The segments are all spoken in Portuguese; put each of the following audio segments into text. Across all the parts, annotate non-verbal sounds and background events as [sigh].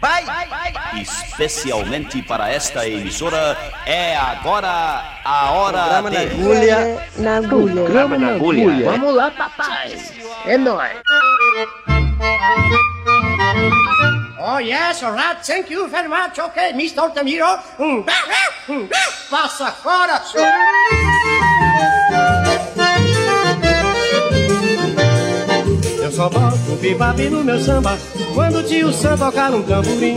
Vai! Especialmente para esta emissora, é agora a hora Programa de... na agulha. Na agulha. Programa na agulha. Vamos lá, papai. É nóis. Oh, yes, all right. Thank you very much. Okay, Mr. Altamiro. Hum, hum, Passa fora, senhor. Boto bebop no meu samba quando o tio Sam tocar um tamborim.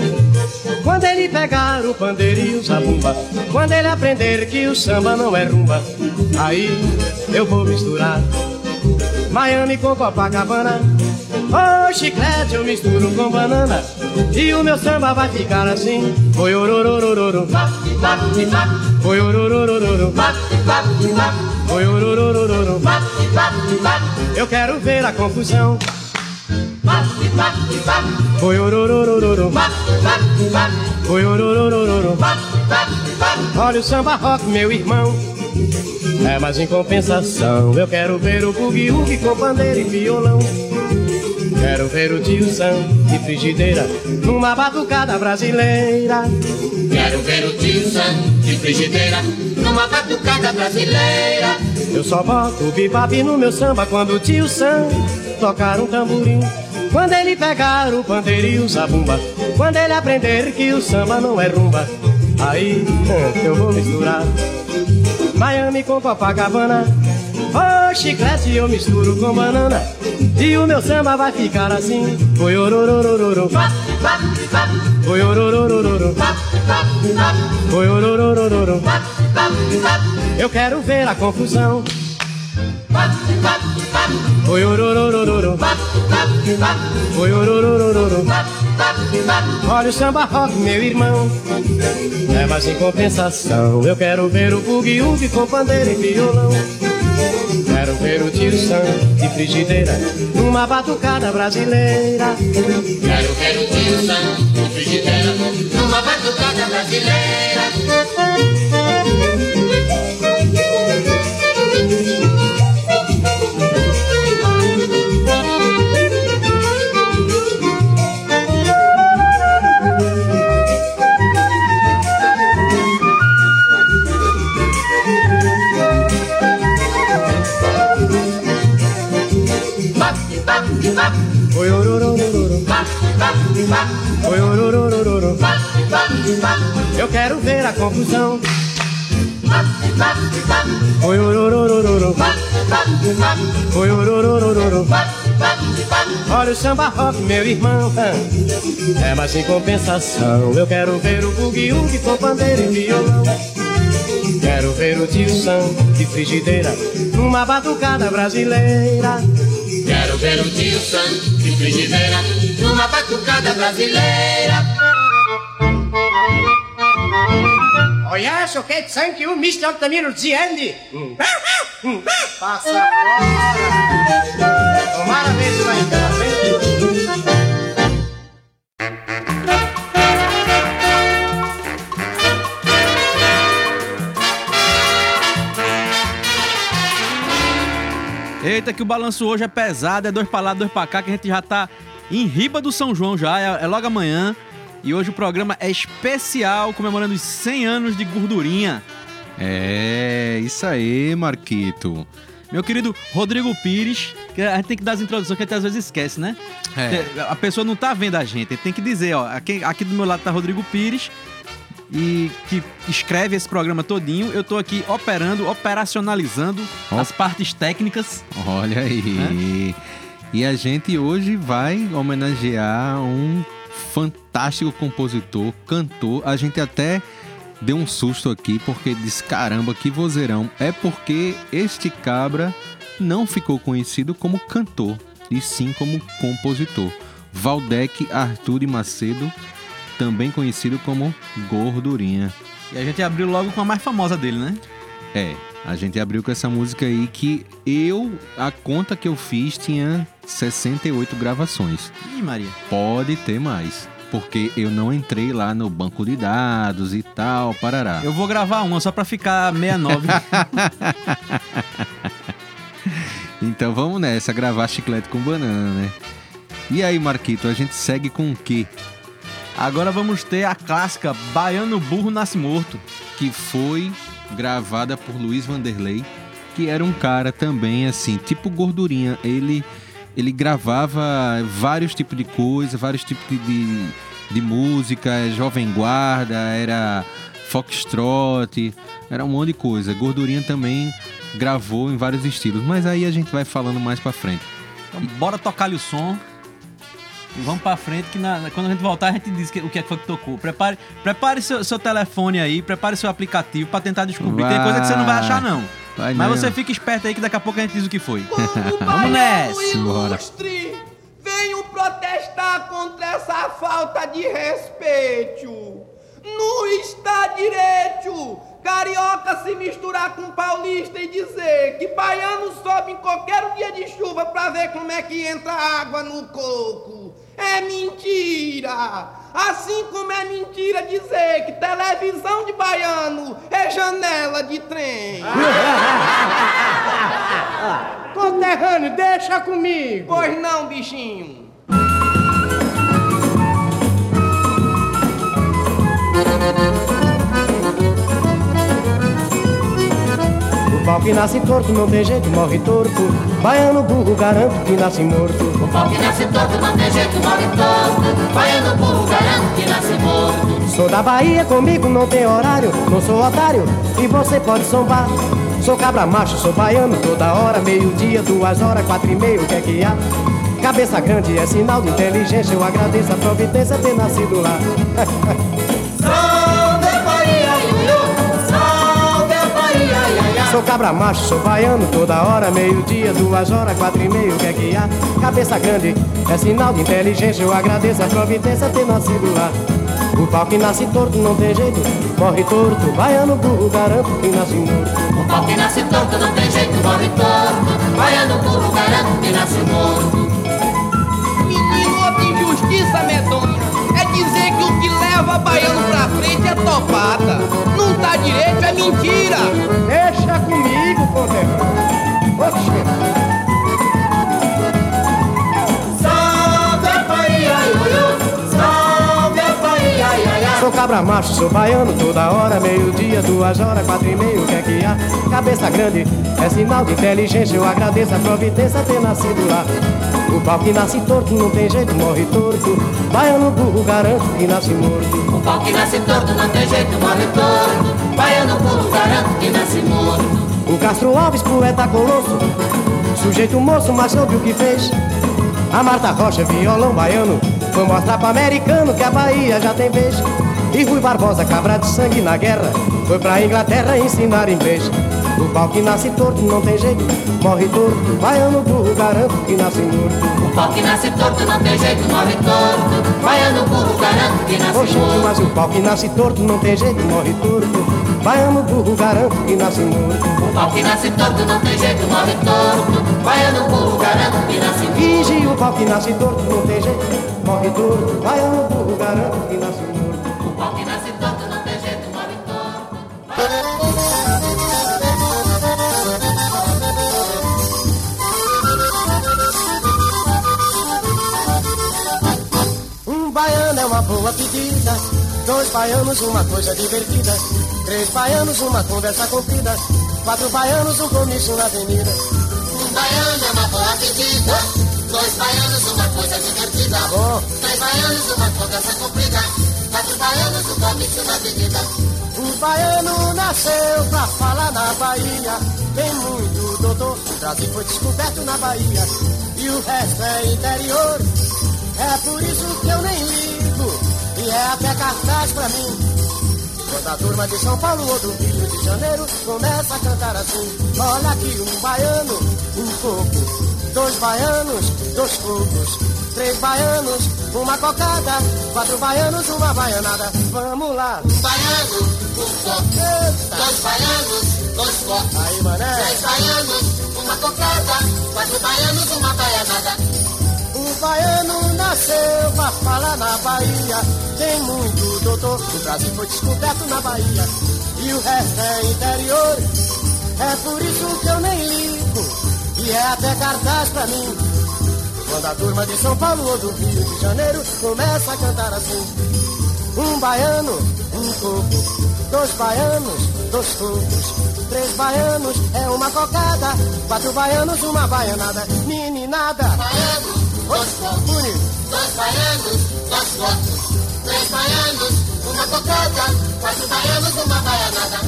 Quando ele pegar o pandeiro e o zabumba, quando ele aprender que o samba não é rumba, aí eu vou misturar Miami com Copacabana. Oh, chiclete eu misturo com banana E o meu samba vai ficar assim Oi, orororororo Oi, orororororo Oi, orororororo Eu quero ver a confusão Oi, orororororo Oi, orororororo Olha o samba rock, meu irmão é, mas em compensação eu quero ver o bugue-ugue com bandeira e violão. Quero ver o tio Sam de frigideira numa batucada brasileira. Quero ver o tio Sam de frigideira numa batucada brasileira. Eu só boto o bebop no meu samba quando o tio Sam tocar um tamborim. Quando ele pegar o pandeiro e o zabumba, quando ele aprender que o samba não é rumba, aí eu vou misturar Miami com Copacabana. Oh, chiclete eu misturo com banana. E o meu samba vai ficar assim. Oi, orororororo. Oi, orororororo. Oi, orororororo. Eu quero ver a confusão. Oi, orororororo. Oi, orororororo. Olha o samba rock, meu irmão. É, mas em compensação, eu quero ver o bugue-ugue com pandeira e violão. Quero ver o tio Sam de frigideira numa batucada brasileira. Quero ver o tio Sam de frigideira numa batucada brasileira. Oi. Oi. Eu quero ver a confusão. Oi. Oi. Olha o samba rock, meu irmão. É, mas em compensação, eu quero ver o bugue-ugue com pandeiro e violão. Quero ver o tio Sam de frigideira numa batucada brasileira. Quero ver o tio Sam frigideira numa batucada brasileira. Oh yes, okay, thank you, Mr. Altamiro Ziandi. Passa fora. Tomara ver se vai Eita, que o balanço hoje é pesado, é dois pra lá, dois pra cá, que a gente já tá em riba do São João já, é, é logo amanhã. E hoje o programa é especial, comemorando os 100 anos de gordurinha. É, isso aí, Marquito. Meu querido Rodrigo Pires, que a gente tem que dar as introduções que a gente às vezes esquece, né? É. A pessoa não tá vendo a gente, tem que dizer, ó, aqui, aqui do meu lado tá Rodrigo Pires, e que escreve esse programa todinho. Eu tô aqui operando, operacionalizando Ó. as partes técnicas. Olha aí. E a gente hoje vai homenagear um fantástico compositor, cantor. A gente até deu um susto aqui porque disse: caramba, que vozeirão. É porque este cabra não ficou conhecido como cantor, e sim como compositor. Valdec Arthur de Macedo, também conhecido como Gordurinha. E a gente abriu logo com a mais famosa dele, né? É, a gente abriu com essa música aí que eu, a conta que eu fiz tinha 68 gravações. Ih, Maria. Pode ter mais, porque eu não entrei lá no banco de dados e tal, parará. Eu vou gravar uma só pra ficar 69. [laughs] Então vamos nessa, gravar chiclete com banana, né? E aí, Marquito, a gente segue com o quê? Agora vamos ter a clássica Baiano Burro Nasce Morto. que foi gravada por Luiz Vanderlei, que era um cara também assim, tipo gordurinha. Ele ele gravava vários tipos de coisa, vários tipos de, de, música, jovem guarda, era foxtrot, era um monte de coisa. Gordurinha também gravou em vários estilos, mas aí a gente vai falando mais pra frente. Então, bora tocar-lhe o som. E vamos pra frente, que na- quando a gente voltar a gente diz que- o que é que foi que tocou. Prepare, prepare seu, seu telefone aí, prepare seu aplicativo pra tentar descobrir. Tem coisa que você não vai achar, não. Vai Mas não. você fica esperto aí que daqui a pouco a gente diz o que foi. [laughs] Vamos nessa. Ilustre, venham protestar contra essa falta de respeito. Não está direito carioca se misturar com paulista e dizer que baiano sobe em qualquer dia de chuva pra ver como é que entra água no coco. É mentira! Assim como é mentira dizer que televisão de baiano é janela de trem. [laughs] Conterrâneo, deixa comigo. Pois não, bichinho. O pau que nasce torto não tem jeito, morre torto. Baiano burro, garanto que nasce morto. O pau que nasce torto não tem jeito, morre torto. Baiano burro, garanto que nasce morto. Sou da Bahia, comigo não tem horário. Não sou otário e você pode zombar. Sou cabra macho, sou baiano toda hora. Meio-dia, duas horas, quatro e meio, o que é que há? Cabeça grande é sinal de inteligência. Eu agradeço a providência ter nascido lá. [laughs] Sou cabra macho, sou baiano toda hora. Meio-dia, duas horas, quatro e meio, o que é que há? Cabeça grande é sinal de inteligência. Eu agradeço a providência ter nascido lá. O pau que nasce torto não tem jeito, morre torto. Baiano burro, garanto que nasce morto. O pau que nasce torto não tem jeito, morre torto. Baiano burro, garanto que nasce morto. Menino, outra injustiça medonha é dizer que o que leva baiano pra frente é topada. Tá direito, é mentira. Deixa comigo, conterrâneo. Oxê. Sou cabra macho, sou baiano toda hora. Meio-dia, duas horas, quatro e meio, o que é que há? Cabeça grande é sinal de inteligência. Eu agradeço a providência ter nascido lá. O pau que nasce torto não tem jeito, morre torto. Baiano burro, garanto que nasce morto. O pau que nasce torto não tem jeito, morre torto. Baiano burro, garanto que nasce morto. O Castro Alves, poeta colosso, sujeito moço, mas soube o que fez. A Marta Rocha, violão baiano, foi mostrar pro americano que a Bahia já tem vez. E Rui Barbosa, cabra de sangue na guerra, foi pra Inglaterra ensinar inglês. O pau que nasce torto não tem jeito, morre torto. Baiano burro, garanto que nasce morto. O pau que nasce torto não tem jeito, morre torto. Baiano mas o pau que nasce torto não tem jeito, morre torto. Baiano burro, garanto que nasce morto. O pau que nasce torto não tem jeito, morre torto. Baiano burro, garanto que nasce morto. O pau que nasce torto não tem jeito, morre torto. Baiano burro, garanto que nasce morto. O pau que nasce torto não tem jeito, morre torto. Boa pedida. Dois baianos, uma coisa divertida. Três baianos, uma conversa comprida. Quatro baianos, um comício na avenida. Um baiano é uma boa pedida. Dois baianos, uma coisa divertida. Três baianos, uma conversa comprida. Quatro baianos, um comício na avenida. O baiano nasceu pra falar na Bahia. Tem muito doutor. Brasil foi descoberto na Bahia. E o resto é interior. É por isso que eu nem ligo. É até cartaz pra mim. Quando a turma de São Paulo ou do Rio de Janeiro começa a cantar assim: Olha aqui um baiano, um coco. Dois baianos, dois cocos. Três baianos, uma cocada. Quatro baianos, uma baianada. Vamos lá. Um baiano, um. Eita. Dois baianos, dois copos. Aí, mané. Três baianos, uma cocada. Quatro baianos, uma baianada. O baiano nasceu pra falar na Bahia. Tem muito doutor. O Brasil foi descoberto na Bahia. E o resto é interior. É por isso que eu nem ligo. E é até cartaz pra mim. Quando a turma de São Paulo ou do Rio de Janeiro começa a cantar assim. baiano, um coco. Dois baianos, dois cocos. Três baianos é uma cocada. Quatro baianos, uma baianada. Meninada. Baianos, dois. Bonito. Dois baianos. Três baianos, uma cocada. Quatro baianos, uma baianada.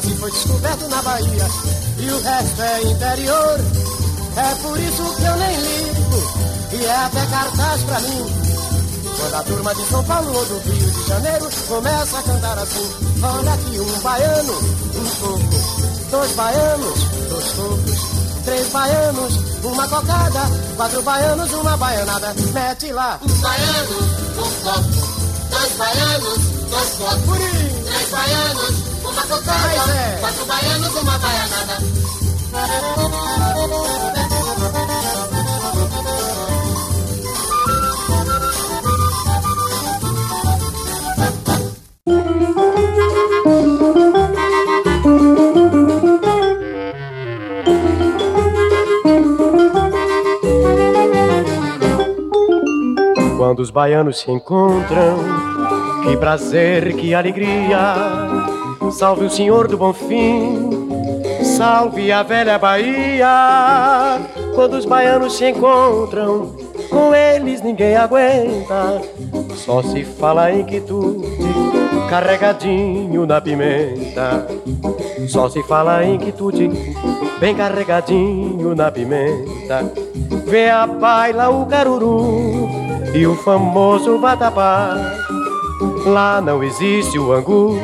Brasil foi descoberto na Bahia. E o resto é interior. É por isso que eu nem ligo. E é até cartaz pra mim. Quando a turma de São Paulo ou do Rio de Janeiro começa a cantar assim. Olha aqui um baiano, um coco. Dois baianos, dois cocos. Três baianos, uma cocada. Quatro baianos, uma baianada. Mete lá. Um baiano, um coco. Dois baianos, dois cocos. Três baianos, uma cocada. é. Quatro baianos, uma baianada. Quando os baianos se encontram, que prazer, que alegria. Salve o Senhor do Bonfim, salve a velha Bahia. Quando os baianos se encontram, com eles ninguém aguenta. Só se fala em quitude, carregadinho na pimenta. Só se fala em quitude, bem carregadinho na pimenta. Vem a baila o caruru e o famoso vatapá. Lá não existe o angu,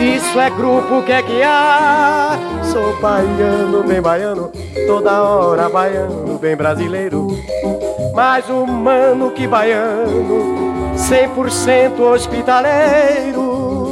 isso é grupo que é que há. Sou baiano, bem baiano, toda hora baiano, bem brasileiro. Mais humano que baiano, 100% hospitaleiro.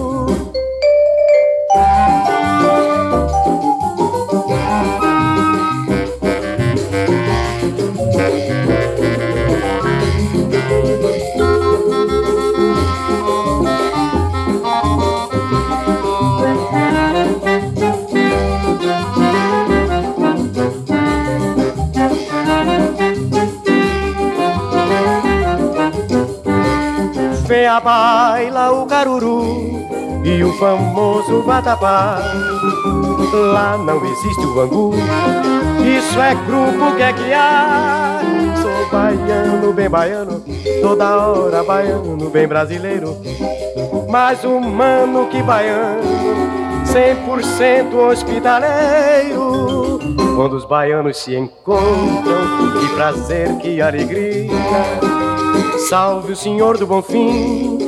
Vem a baila o caruru e o famoso vatapá. Lá não existe o angu, isso é grupo que é que há. Sou baiano, bem baiano, toda hora baiano, bem brasileiro. Mais humano que baiano, 100% hospitaleiro. Quando os baianos se encontram, que prazer, que alegria. Salve o Senhor do Bonfim,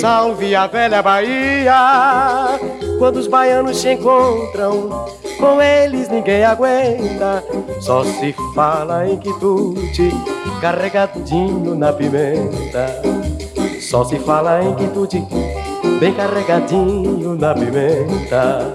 salve a velha Bahia. Quando os baianos se encontram, com eles ninguém aguenta. Só se fala em quitude, carregadinho na pimenta. Só se fala em quitude, bem carregadinho na pimenta.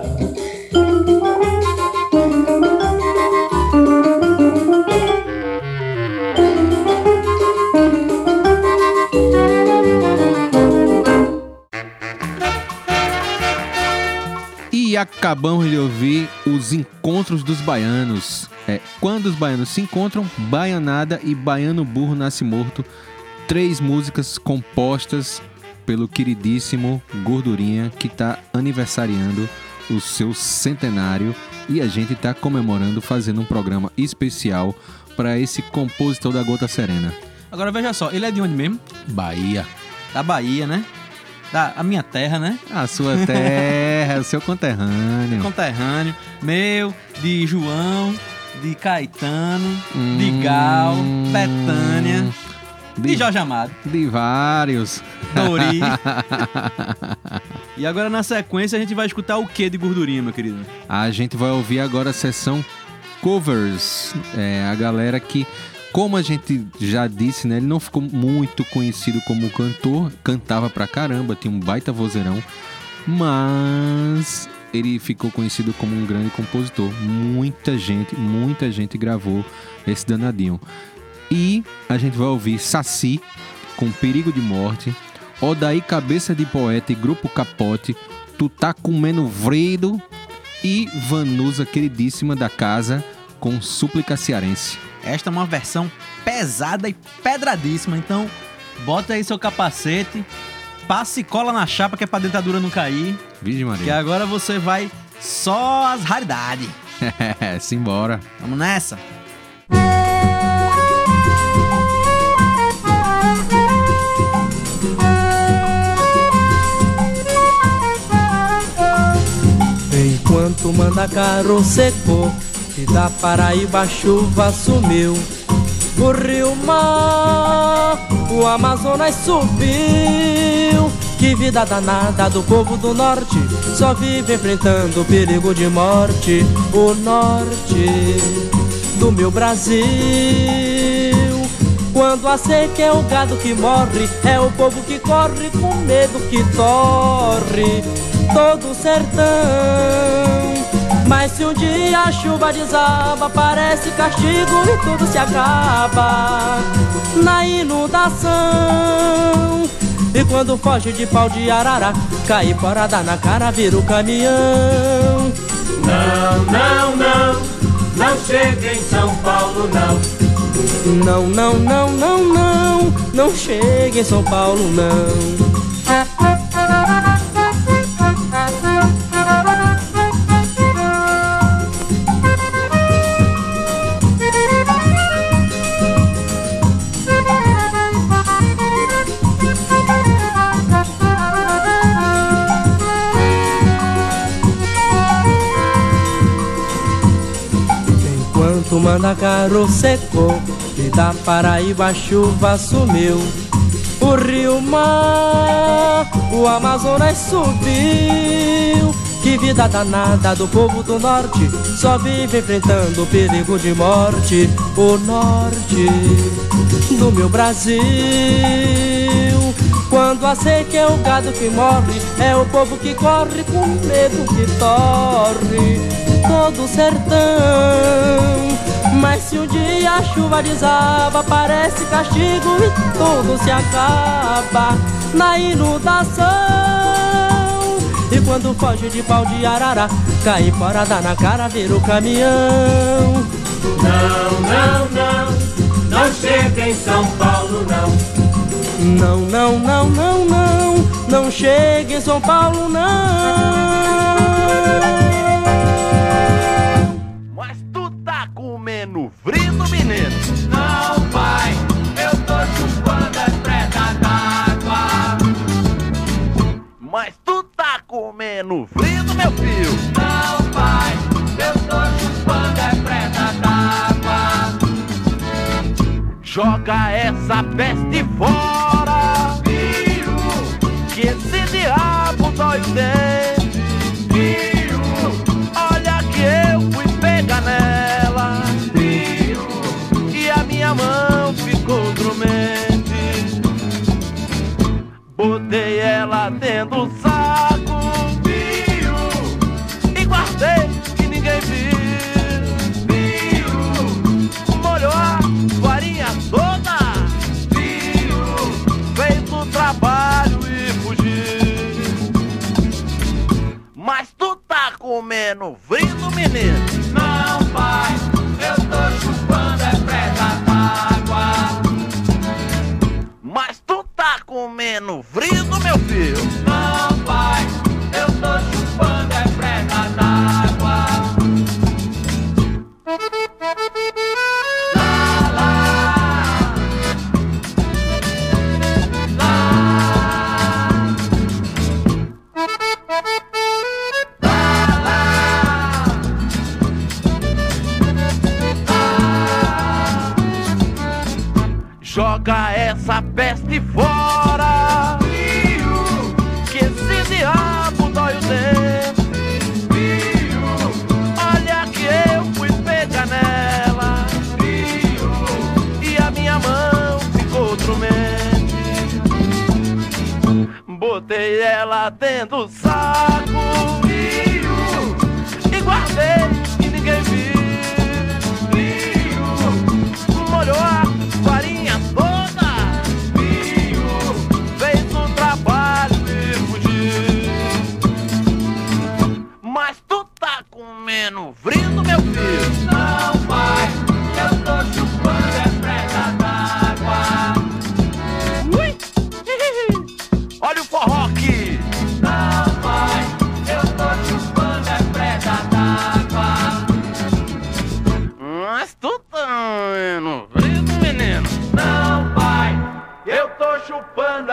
Acabamos de ouvir os encontros dos baianos. É, quando os baianos se encontram, Baianada e Baiano Burro Nasce Morto. Três músicas compostas pelo queridíssimo Gordurinha, que está aniversariando o seu centenário. E a gente está comemorando, fazendo um programa especial para esse compositor da Gota Serena. Agora veja só, ele é de onde mesmo? Bahia. Da Bahia, né? Da a minha terra, né? A sua terra, [laughs] o seu conterrâneo. Conterrâneo. Meu, de João, de Caetano, de Hum. Gal, Betânia, de De, Jorge Amado, de vários. Dori. [laughs] e agora na sequência a gente vai escutar o que de gordurinha, meu querido? A gente vai ouvir agora a sessão covers. É, a galera que, como a gente já disse, né? Ele não ficou muito conhecido como cantor, cantava pra caramba, tinha um baita vozeirão. Mas ele ficou conhecido como um grande compositor. Muita gente, muita gente gravou esse danadinho. E a gente vai ouvir Saci com Perigo de Morte, Odaí Cabeça de Poeta e Grupo Capote, Tu Tá Comendo Vredo e Vanusa Queridíssima da Casa com Súplica Cearense. Esta é uma versão pesada e pedradíssima, então bota aí seu capacete, passe e cola na chapa que é pra dentadura não cair, que Maria. agora você vai só as raridades. [laughs] Simbora. Vamos nessa? Enquanto Mandacaru secou e da Paraíba a chuva sumiu O rio mar, o Amazonas subiu. Que vida danada do povo do norte Só vive enfrentando o perigo de morte. O norte do meu Brasil. Quando a seca é o gado que morre, é o povo que corre com medo que torre. Todo o sertão. Mas se um dia a chuva desaba, parece castigo e tudo se acaba na inundação. E quando foge de pau de arara, cai porada na cara, vira o caminhão. Não, não, não, não chega em São Paulo, não. Não, não, não, não, não, não chega em São Paulo, não. Mandacaru secou e da Paraíba a chuva sumiu. O rio mar, o Amazonas subiu. Que vida danada do povo do norte Só vive enfrentando o perigo de morte. O norte do meu Brasil. Quando a seca é o gado que morre, é o povo que corre com medo que torre. Todo o sertão. Mas se um dia a chuva desaba, parece castigo e tudo se acaba na inundação. E quando foge de pau de arara, cai porada na cara, vira o caminhão. Não, não, não, não chega em São Paulo, não. Não, não, não, não, não, não chega em São Paulo, não. Comendo frito, meu filho? Não, pai, eu tô chupando as pregas d'água. Joga essa peste fora, Filho, que esse diabo dói o dente.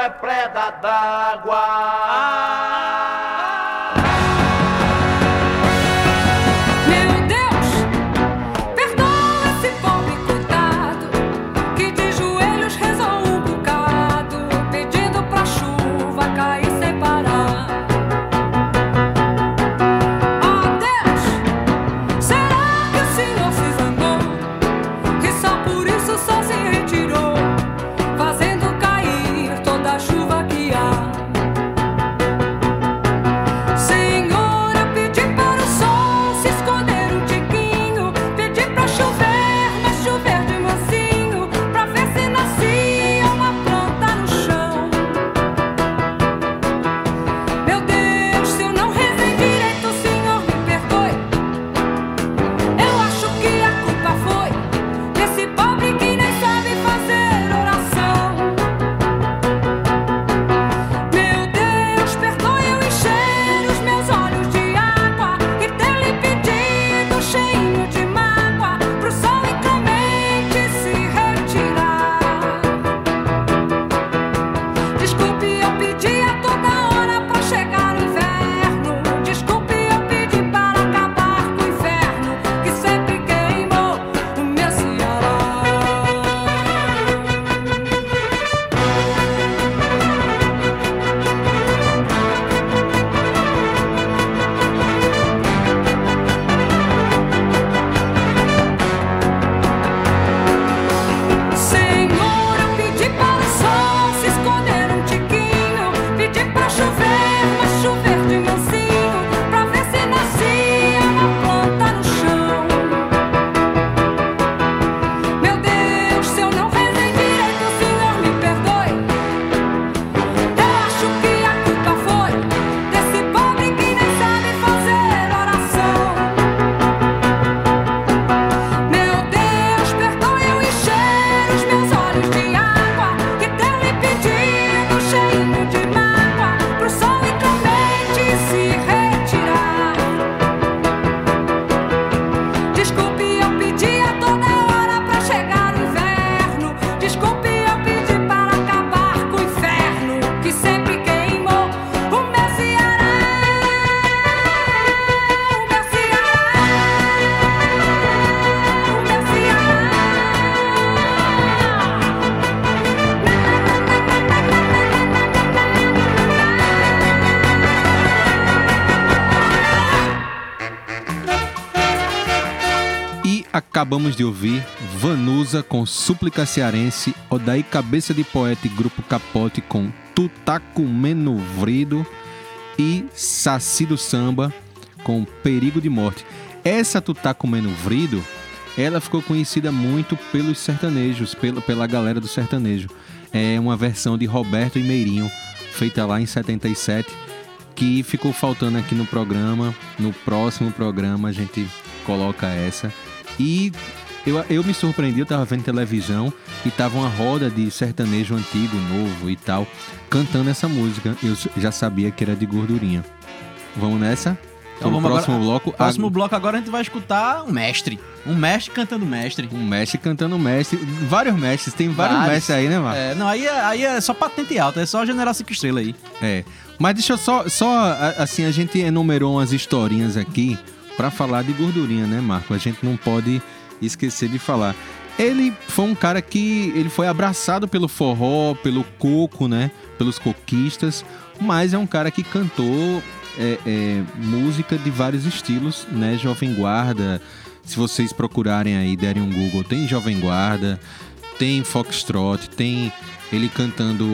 É preda d'água. Acabamos de ouvir Vanusa com Súplica Cearense, Odaí Cabeça de Poeta e Grupo Capote com Tu Tá Comendo Vrido e Saci do Samba com Perigo de Morte. Essa Tu Tá Comendo Vrido, ela ficou conhecida muito pelos sertanejos, pela, pela galera do sertanejo. É uma versão de Roberto e Meirinho, feita lá em 77, que ficou faltando aqui no programa. No próximo programa a gente coloca essa. E eu, eu me surpreendi, eu tava vendo televisão e tava uma roda de sertanejo antigo, novo e tal, cantando essa música. Eu já sabia que era de gordurinha. Vamos nessa? Então vamos próximo agora, bloco. Próximo a- bloco agora a gente vai escutar um mestre. Um mestre cantando mestre. Um mestre cantando mestre. Vários mestres, tem vários, mestres aí, né, Marcos? É, não, aí é, aí é só patente alta, é só generar cinco estrelas aí. É. Mas deixa eu só, só assim, a gente enumerou umas historinhas aqui pra falar de gordurinha, né, Marco? A gente não pode esquecer de falar. Ele foi um cara que ele foi abraçado pelo forró, pelo coco, né? Pelos coquistas, mas é um cara que cantou é, é, música de vários estilos, né? Jovem Guarda. Se vocês procurarem aí, derem um Google, tem Jovem Guarda, tem Foxtrot, tem ele cantando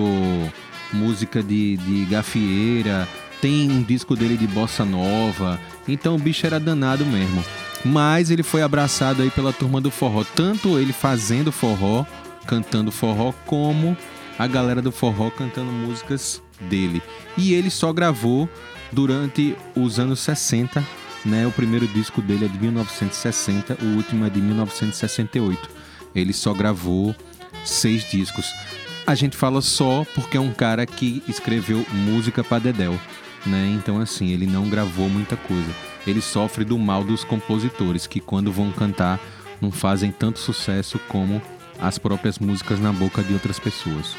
música de, de gafieira, tem um disco dele de bossa nova. Então o bicho era danado mesmo. Mas ele foi abraçado aí pela turma do forró, tanto ele fazendo forró, cantando forró, como a galera do forró cantando músicas dele. E ele só gravou durante os anos 60 né? O primeiro disco dele é de 1960, o último é de 1968. Ele só gravou seis discos. A gente fala só porque é um cara que escreveu música para Dedéu, né? Então assim, ele não gravou muita coisa. Ele sofre do mal dos compositores que quando vão cantar não fazem tanto sucesso como as próprias músicas na boca de outras pessoas.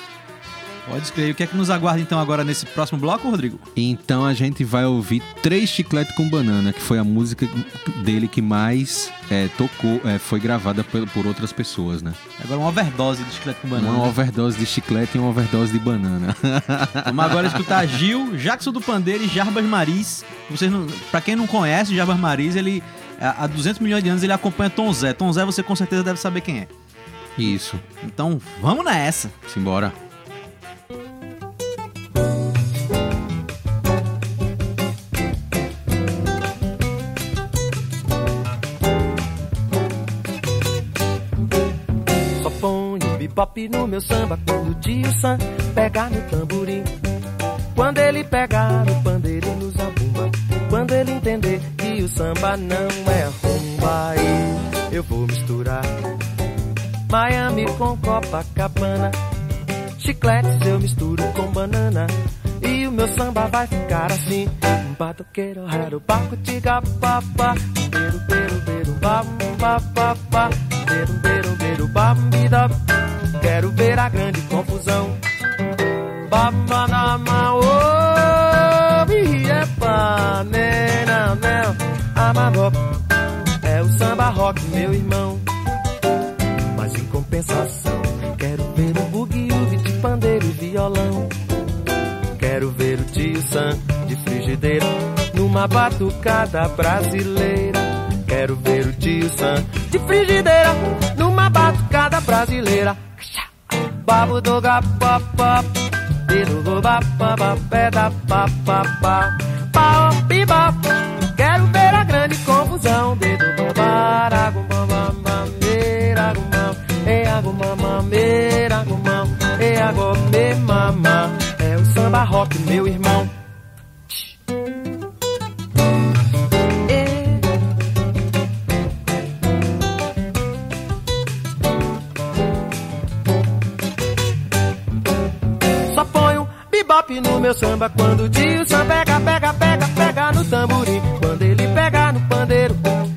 Pode escrever. O que é que nos aguarda então agora nesse próximo bloco, Rodrigo? Então a gente vai ouvir Três Chiclete com Banana, que foi a música dele que mais é, tocou, é, foi gravada por, por outras pessoas, né? Agora uma overdose de chiclete com banana. Uma overdose de chiclete e uma overdose de banana. [laughs] Vamos agora escutar Gil, Jackson do Pandeiro e Jarbas Maris. Vocês não, pra quem não conhece, Jarbas Maris, ele há 200 milhões de anos ele acompanha Tom Zé. Tom Zé você com certeza deve saber quem é. Isso. Então, vamos nessa. Simbora. Bebop no meu samba quando o tio Sam pegar no tamborim. Quando ele pegar no pandeiro e no zabumba. Quando ele entender que o samba não é rumba. Aí eu vou misturar Miami com Copacabana. Chicletes eu misturo com banana. E o meu samba vai ficar assim. Um batoqueiro, raro, baco, tiga, papá. Beiro, beiro, beiro, bam, ba, ba, ba. Beiro, beiro, beiro, bam, bida. Quero ver a grande confusão. Biepa, nena, nena, amabó. É o samba rock, meu irmão. Mas em compensação, quero ver o bugue de pandeiro e violão. Quero ver o tio Sam de frigideira numa batucada brasileira. Quero ver o tio Sam de frigideira numa batucada brasileira. Babo do gapapá, dedo do bapapá, peda papapá, pau piba. Quero ver a grande confusão, dedo do barago, mamameira, gumam, e agumamameira, gumam, e agome mamá. É o samba rock, meu irmão. Bebop no meu samba quando o Sam pega, pega, pega, pega no tamborim. Quando ele pega no pandeiro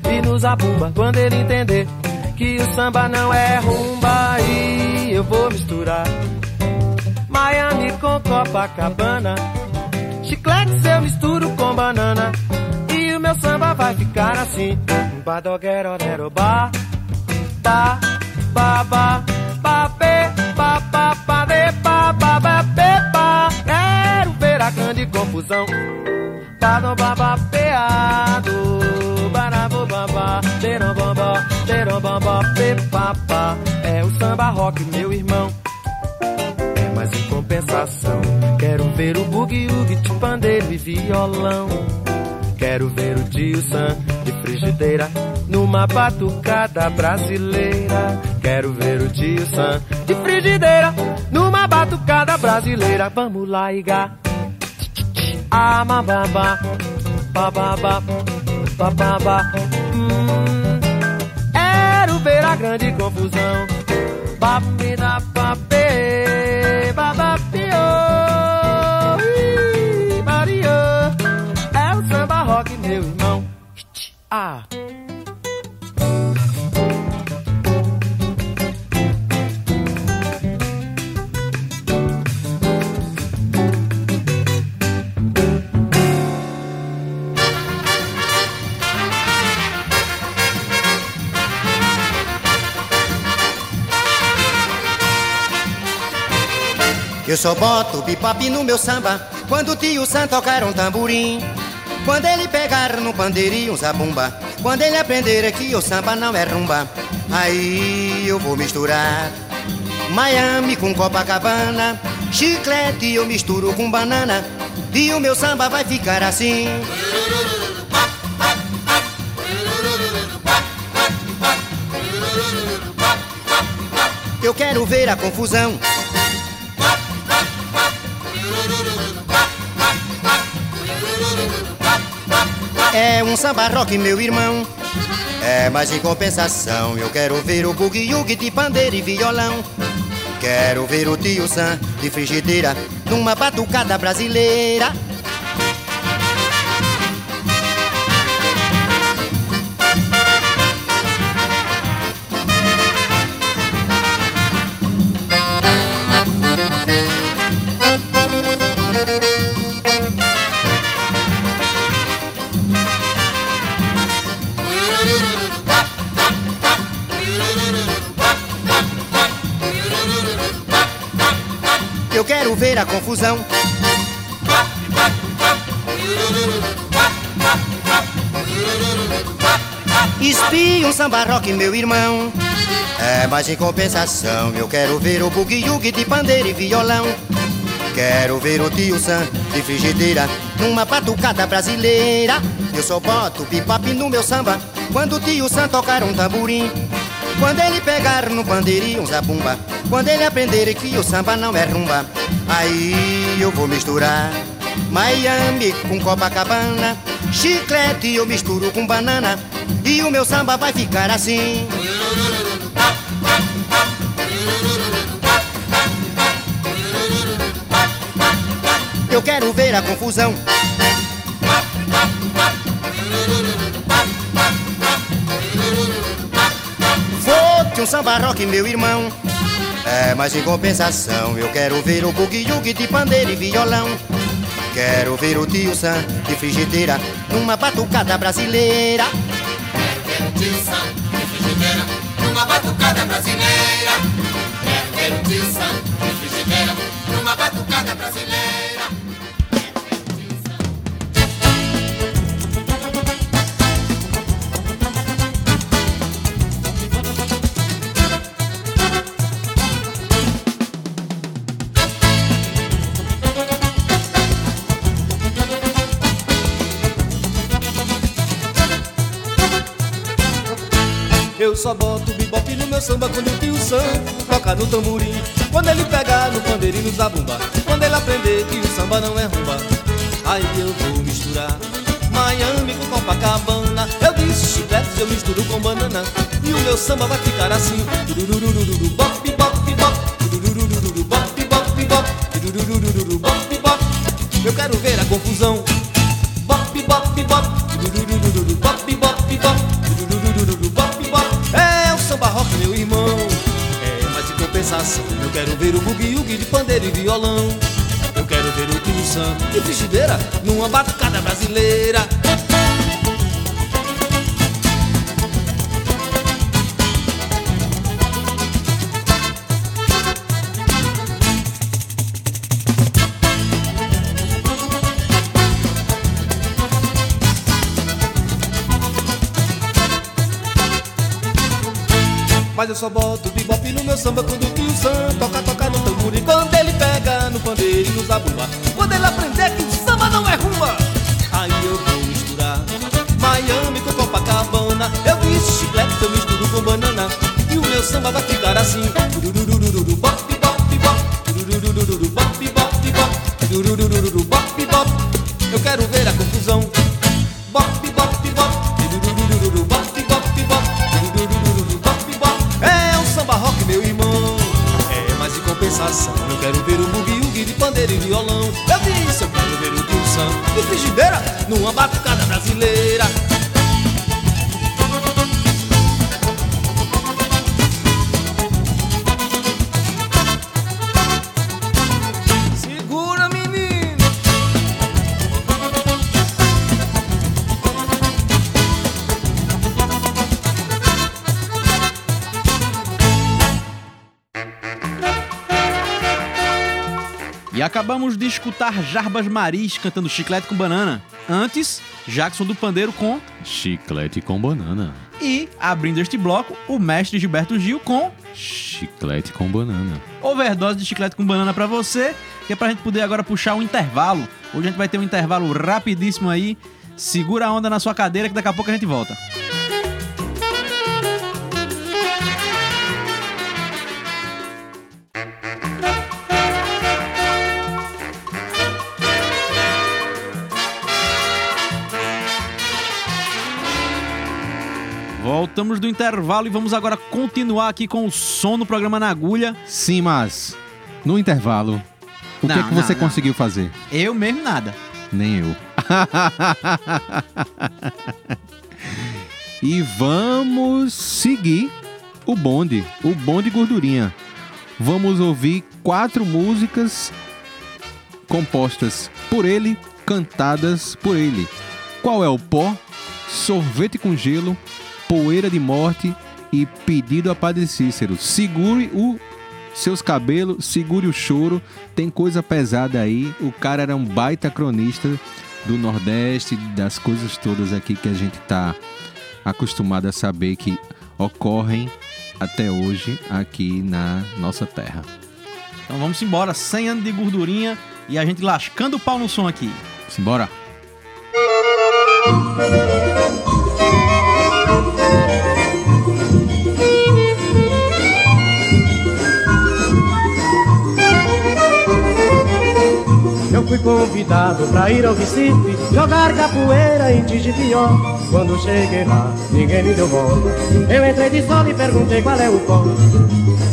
e no zabumba. Quando ele entender que o samba não é rumba e eu vou misturar Miami com Copacabana. Chicletes eu misturo com banana e o meu samba vai ficar assim. Badoguero, ba, ba, ba, ba, grande confusão. Bado, ba, ba, peado, barabo, ba, ba, deram, ba, ba, deram, ba, ba, be, ba, ba. É o samba rock, meu irmão. É, mas em compensação, quero ver o bugue-ugue de pandeiro e violão. Quero ver o Sam de frigideira numa batucada brasileira. Quero ver o Sam de frigideira numa batucada brasileira. Vamos lá, Iga. Ah, mababa, bababa, bababa. Hum, quero ver a grande confusão. Babida, babê, Eu só boto bebop no meu samba quando o tio Sam tocar um tamborim. Quando ele pegar no pandeirinho um zabumba, quando ele aprender que o samba não é rumba, aí eu vou misturar Miami com Copacabana, chiclete eu misturo com banana, e o meu samba vai ficar assim. Eu quero ver a confusão. É um samba rock, meu irmão. É, mas em compensação eu quero ver o bugue-yugue de pandeiro e violão. Quero ver o tio Sam de frigideira numa batucada brasileira. Confusão. Espia um samba rock, meu irmão. É, mas em compensação eu quero ver o bugue-yugue de pandeiro e violão. Quero ver o tio Sam de frigideira numa batucada brasileira. Eu só boto bebop no meu samba quando o tio Sam tocar um tamborim. Quando ele pegar no pandeirinho um zabumba Quando ele aprender que o samba não é rumba Aí eu vou misturar Miami com Copacabana Chiclete eu misturo com banana E o meu samba vai ficar assim Eu quero ver a confusão Fote um samba rock, meu irmão. É, mas em compensação eu quero ver o bugue-yugue de pandeiro e violão. Quero ver o tio Sam de frigideira numa batucada brasileira. Quero ver o tio Sam de frigideira numa batucada brasileira. Quero ver o tio Sam de frigideira numa batucada brasileira. Só boto bebop no meu samba quando o tio Sam toca no tamborim. Quando ele pegar no pandeiro e no zabumba. Quando ele aprender que o samba não é rumba. Aí eu vou misturar Miami com Copacabana. Eu disse chicletes, eu misturo com banana. E o meu samba vai ficar assim. Turururururu, bop, bop, bop. Turururururu, bop, bop, bop. Turururururu, bop, bop. Eu quero ver a confusão. Ver o bugue-yugue de pandeiro e violão. Eu quero ver o tio Sam de frigideira numa batucada brasileira. Mas eu só boto bebop no meu samba quando Toca, toca no tamborim. Quando ele pega no pandeiro e no zabumba. Quando ele aprender que o samba não é rumba. Aí eu vou misturar Miami com Copacabana. Eu disse chiclete, eu misturo com banana. E o meu samba vai ficar assim. Jarbas Maris cantando Chiclete com Banana. Antes, Jackson do Pandeiro com. Chiclete com banana. E, abrindo este bloco, o mestre Gilberto Gil com. Chiclete com banana. Overdose de chiclete com banana pra você, que é pra gente poder agora puxar um intervalo. Hoje a gente vai ter um intervalo rapidíssimo aí. Segura a onda na sua cadeira que daqui a pouco a gente volta. Voltamos do intervalo e vamos agora continuar aqui com o som no programa na agulha. Sim, mas no intervalo, o que, Não, é que você não, não. conseguiu fazer? Eu mesmo nada. Nem eu. [laughs] e vamos seguir o bonde, o bonde gordurinha. Vamos ouvir quatro músicas compostas por ele, cantadas por ele. Qual é o pó? Sorvete com gelo, poeira de morte e pedido a Padre Cícero. Segure o seus cabelos, segure o choro. Tem coisa pesada aí. O cara era um baita cronista do Nordeste, das coisas todas aqui que a gente tá acostumado a saber que ocorrem até hoje aqui na nossa terra. Então vamos embora, 100 anos de gordurinha e a gente lascando o pau no som aqui. Simbora. Fui convidado pra ir ao Recife Jogar capoeira em Tigipió. Quando cheguei lá, ninguém me deu bola. Eu entrei de sola e perguntei qual é o pó.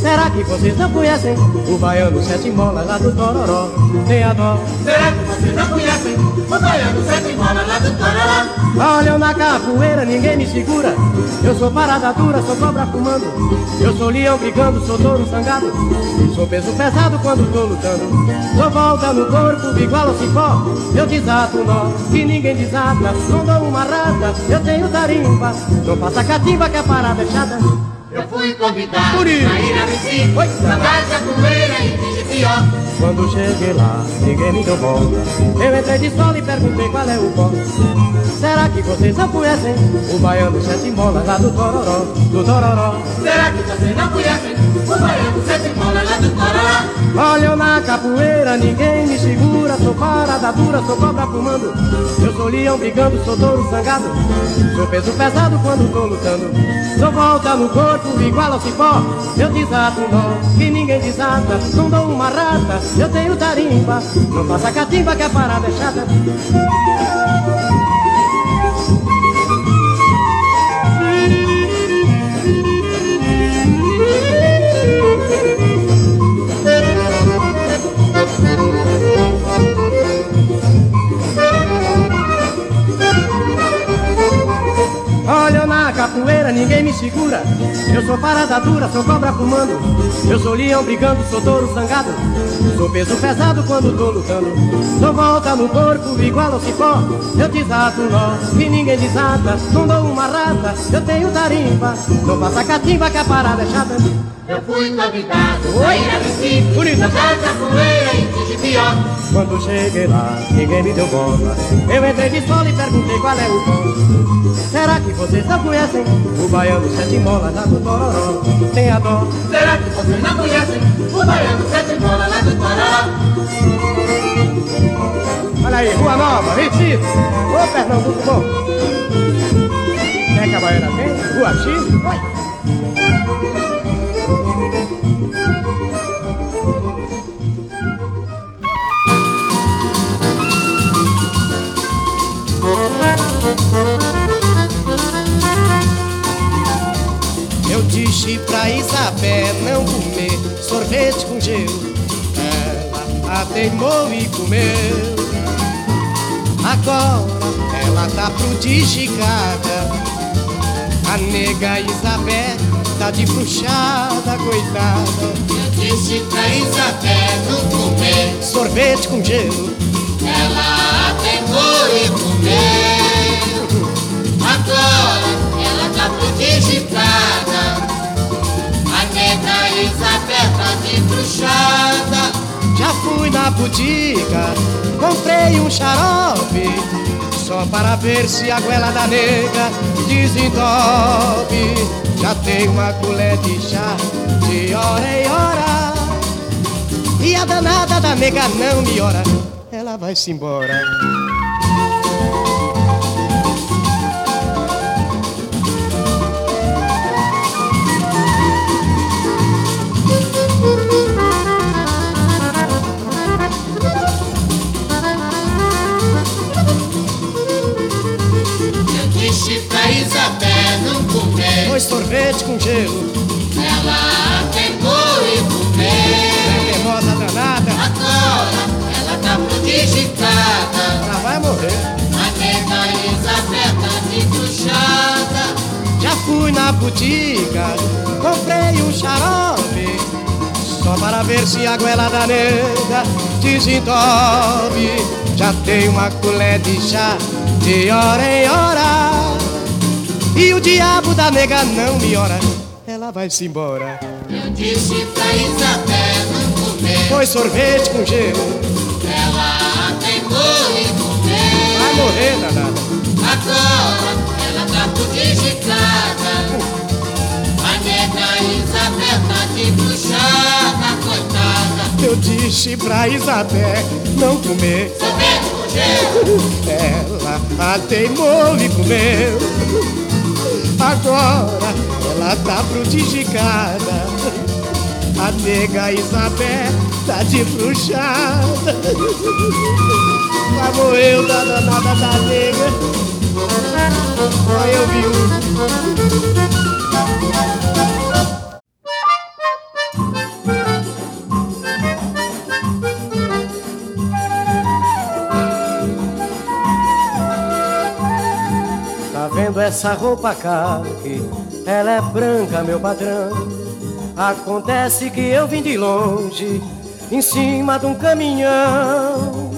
Será que vocês não conhecem O baiano sete molas lá do Tororó? Tem a dó. Será que vocês não conhecem o baiano sete molas lá do Tororó? Olha eu na capoeira, ninguém me segura. Eu sou parada dura, sou cobra fumando. Eu sou leão brigando, sou touro sangado Sou peso pesado quando tô lutando. Sou volta no corpo, igual ao cipó. Eu desato o nó, que ninguém desata. Não dou uma rata, eu tenho tarimba. Não faça catimba que a parada é chata Eu fui convidado Por isso. pra ir a Recife. Jogar capoeira em Tigipió Quando cheguei lá, ninguém me deu volta Eu entrei de sola e perguntei qual é o pó Será que vocês não conhecem O baiano sete molas lá do Tororó Do Tororó? Será que vocês não conhecem o baiano sete molas lá do Tororó? Olha eu na capoeira, ninguém me segura. Sou parada dura, sou cobra fumando. Eu sou leão brigando, sou touro sangado. Sou peso pesado quando tô lutando. Sou volta no corpo, igual ao cipó. Eu desato um nó, que ninguém desata. Não dou uma rata, eu tenho tarimba. Não faça catimba que a parada é chata capoeira, ninguém me segura. Eu sou parada dura, sou cobra fumando. Eu sou leão brigando, sou touro sangado Sou peso pesado quando tô lutando. Sou volta no corpo, igual ao cipó. Eu desato um nó, que ninguém desata. Não dou uma rata, eu tenho tarimba. Não faça catimba que a parada é chata Eu fui convidado Oi. a Recife Bonita. Jogar capoeira em Tigipió Quando cheguei lá, ninguém me deu bola Eu entrei de sola e perguntei qual é o Será que vocês não conhecem O baiano sete molas lá do Tororó Tem a dó Será que vocês não conhecem o baiano sete molas lá do Tororó? Olha aí, Rua Nova, Recife Ô Pernambuco bom Quer que a baiana tem? Rua X? Oi. Eu disse pra Isabel não comer sorvete com gelo. Ela a teimou e comeu. Agora ela tá prodigiada. A nega Isabel tá de puxada, coitada. Eu disse pra Isabel comer. Sorvete com gelo. Ela ateimou e comeu Agora ela tá prodigitada A nega Isabel tá de bruxada. Já fui na botica, comprei um xarope Só para ver se a goela da nega desentope Já tem uma colher de chá de hora em hora. E a danada da nega não me ora. Ela vai-se embora Dois sorvete com gelo. Ela tentou e comeu. Teimosa danada. Agora ela tá prodigitada. Ela vai morrer. A nega Isabela de bruxada. Já fui na botica, comprei um xarope Só para ver se a goela da nega desentope Já tem uma colher de chá de hora em hora E o diabo da nega não me ora Ela vai-se embora Eu disse pra Isabela não comer. Foi sorvete com gelo Ela tentou e comeu. Vai morrer, danada Agora ela tá prodigitada. A nega Isabela de bruxada, coitada. Eu disse pra Isabel não comer Sorvete com gelo. Ela a teimou e comeu Agora ela tá prodigitada. A nega Isabel tá de bruxada. Vai morreu da danada da nega. Só eu vi essa roupa caqui? Ela é branca, meu padrão. Acontece que eu vim de longe, em cima de um caminhão.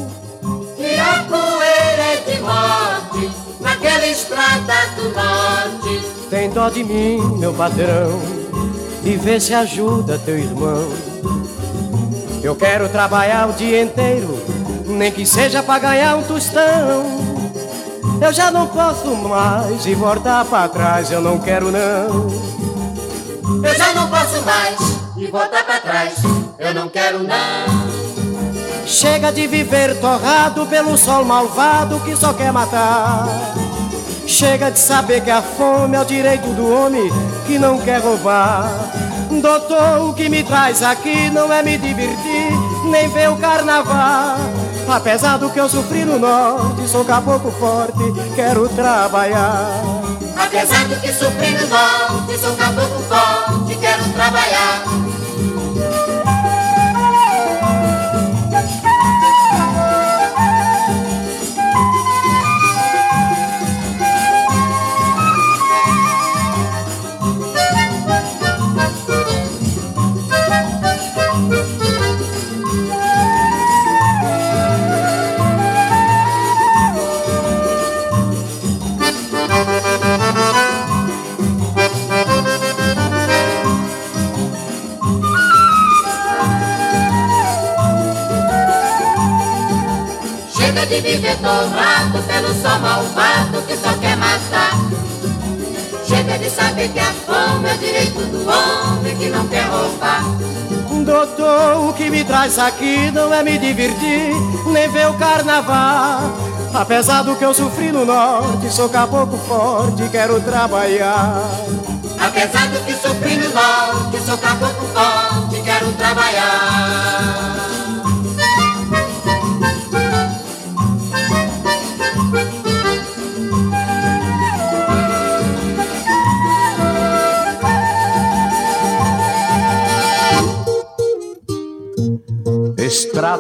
E a poeira é de morte naquela estrada do norte. Tem dó de mim, meu patrão, e vê se ajuda teu irmão. Eu quero trabalhar o dia inteiro, nem que seja pra ganhar um tostão. Eu já não posso mais e voltar pra trás, eu não quero não. Eu já não posso mais e voltar pra trás. Eu não quero não. Chega de viver torrado pelo sol malvado que só quer matar. Chega de saber que a fome é o direito do homem que não quer roubar. Doutor, o que me traz aqui não é me divertir, nem ver o carnaval. Apesar do que eu sofri no norte, sou caboclo forte, quero trabalhar. Apesar do que sofri no norte, sou caboclo forte, quero trabalhar. Chega de viver torrado pelo sol malvado que só quer matar. Chega de saber que a fome é o direito do homem que não quer roubar. Doutor, o que me traz aqui não é me divertir, nem ver o carnaval. Apesar do que eu sofri no norte, sou caboclo forte, quero trabalhar. Apesar do que sofri no norte, sou caboclo forte, quero trabalhar.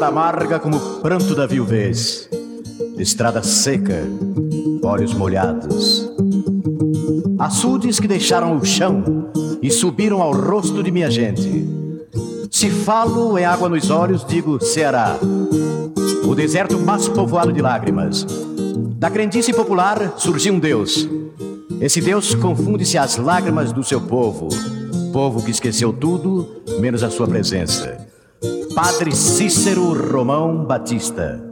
Estrada amarga como o pranto da viuvez. Estrada seca, olhos molhados. Açudes que deixaram o chão e subiram ao rosto de minha gente. Se falo em água nos olhos, digo Ceará. O deserto mais povoado de lágrimas. Da crendice popular surgiu um Deus. Esse Deus confunde-se às lágrimas do seu povo. Povo que esqueceu tudo, menos a sua presença. Padre Cícero Romão Batista.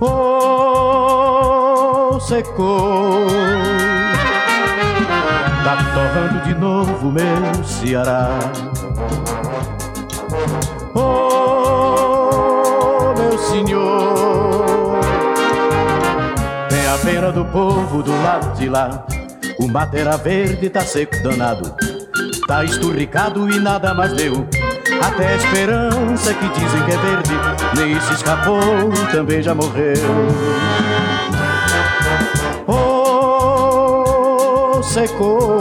Oh, secou. Tá torrando de novo meu Ceará. Oh, Pena do povo do lado de lá. O mato era verde, tá seco danado. Tá esturricado e nada mais deu. Até a esperança que dizem que é verde, nem se escapou, também já morreu. Oh, secou.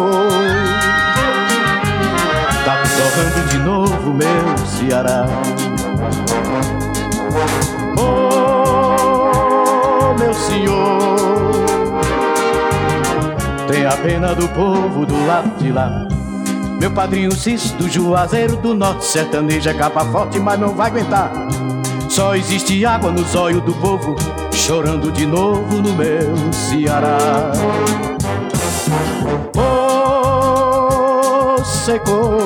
Tá torrando de novo meu Ceará. Oh, tem a pena do povo do lado de lá. Meu padrinho Cis do Juazeiro do Norte Sertanejo é capa forte, mas não vai aguentar. Só existe água no zóio do povo Chorando de novo no meu Ceará. Oh, secou.